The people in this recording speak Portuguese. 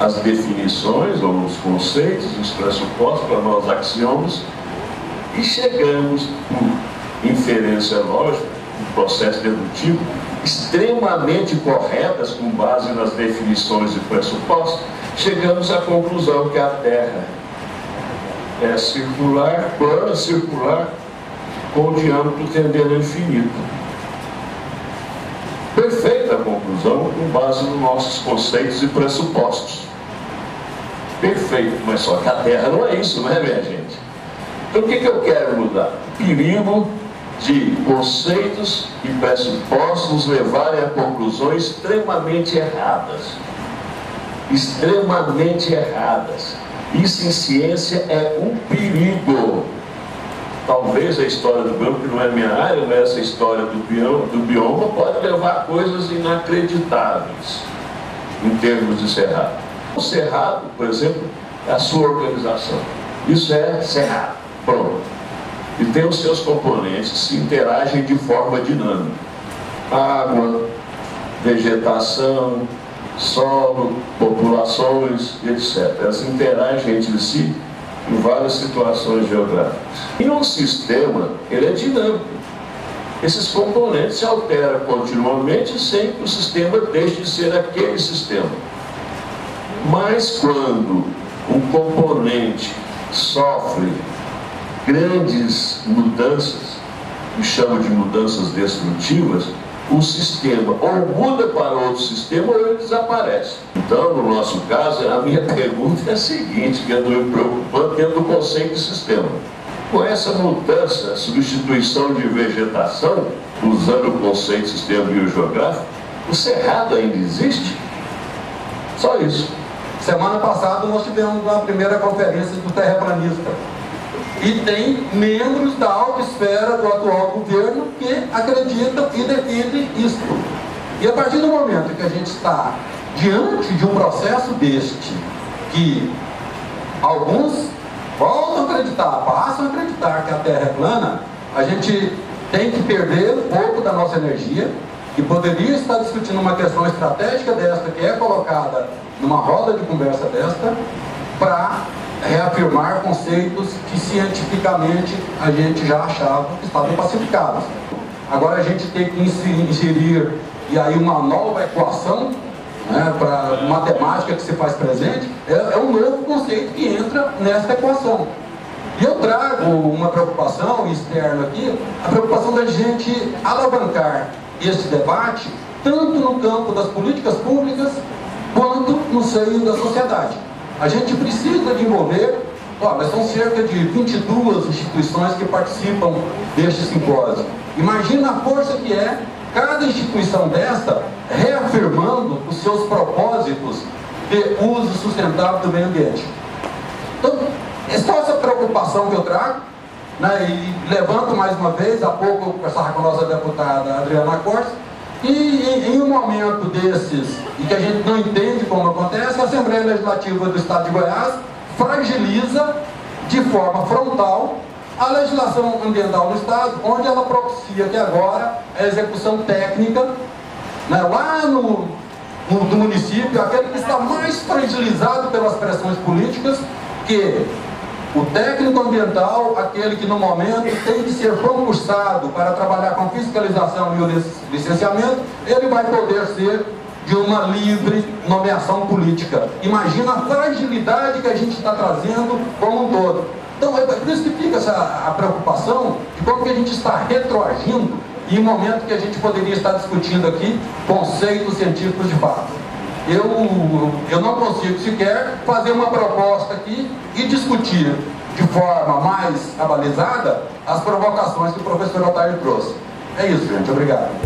as definições ou os conceitos, os pressupostos para nós axiomas e chegamos, por inferência lógica, um processo dedutivo, extremamente corretas com base nas definições e pressupostos, chegamos à conclusão que a Terra é circular, plana, circular, com diâmetro tendendo ao infinito. Perfeita conclusão com base nos nossos conceitos e pressupostos. Perfeito, mas só que a Terra não é isso, não é, minha gente? Então o que, que eu quero mudar? Perigo de conceitos e pressupostos levarem a conclusões extremamente erradas. Extremamente erradas. Isso em ciência é um perigo. Talvez a história do bioma, que não é minha área, mas essa história do bioma, do bioma pode levar a coisas inacreditáveis em termos de cerrado. O cerrado, por exemplo, é a sua organização. Isso é cerrado. Pronto. E tem os seus componentes que interagem de forma dinâmica. Água, vegetação, solo, populações, etc. Elas interagem entre si em várias situações geográficas. E um sistema, ele é dinâmico. Esses componentes se alteram continuamente sem que o sistema deixe de ser aquele sistema. Mas quando um componente sofre grandes mudanças, que chama de mudanças destrutivas, o sistema ou muda para outro sistema ou ele desaparece. Então, no nosso caso, a minha pergunta é a seguinte, que eu estou me preocupando dentro do conceito de sistema. Com essa mudança, substituição de vegetação, usando o conceito de sistema biogeográfico, o cerrado ainda existe? Só isso. Semana passada nós tivemos uma primeira conferência do terraplanista e tem membros da alta esfera do atual governo que acreditam e defendem isso. E a partir do momento que a gente está diante de um processo deste, que alguns voltam a acreditar, passam a acreditar que a Terra é plana, a gente tem que perder um pouco da nossa energia, que poderia estar discutindo uma questão estratégica desta, que é colocada numa roda de conversa desta, para reafirmar conceitos que cientificamente a gente já achava que estavam pacificados. Agora a gente tem que inserir e aí uma nova equação né, para matemática que se faz presente, é, é um novo conceito que entra nessa equação. E eu trago uma preocupação externa aqui, a preocupação da gente alavancar esse debate tanto no campo das políticas públicas quanto no seio da sociedade. A gente precisa de envolver, ó, mas são cerca de 22 instituições que participam deste simpósio. Imagina a força que é cada instituição desta reafirmando os seus propósitos de uso sustentável do meio ambiente. Então, é só essa preocupação que eu trago, né, e levanto mais uma vez, há pouco eu conversava com a nossa deputada Adriana Cortes, e em, um momento desses, e que a gente não entende como acontece, a Assembleia Legislativa do Estado de Goiás fragiliza de forma frontal a legislação ambiental do Estado, onde ela propicia que agora a execução técnica, né, lá no, no, no município, aquele que está mais fragilizado pelas pressões políticas, que o técnico ambiental, aquele que no momento tem que ser concursado para trabalhar com fiscalização e o licenciamento, ele vai poder ser de uma livre nomeação política. Imagina a fragilidade que a gente está trazendo como um todo. Então é por isso que fica essa, a preocupação de como que a gente está retroagindo em um momento que a gente poderia estar discutindo aqui conceitos científicos de fato eu, eu não consigo sequer fazer uma proposta aqui e discutir de forma mais abalizada as provocações que o professor Otário trouxe. É isso, gente. Obrigado.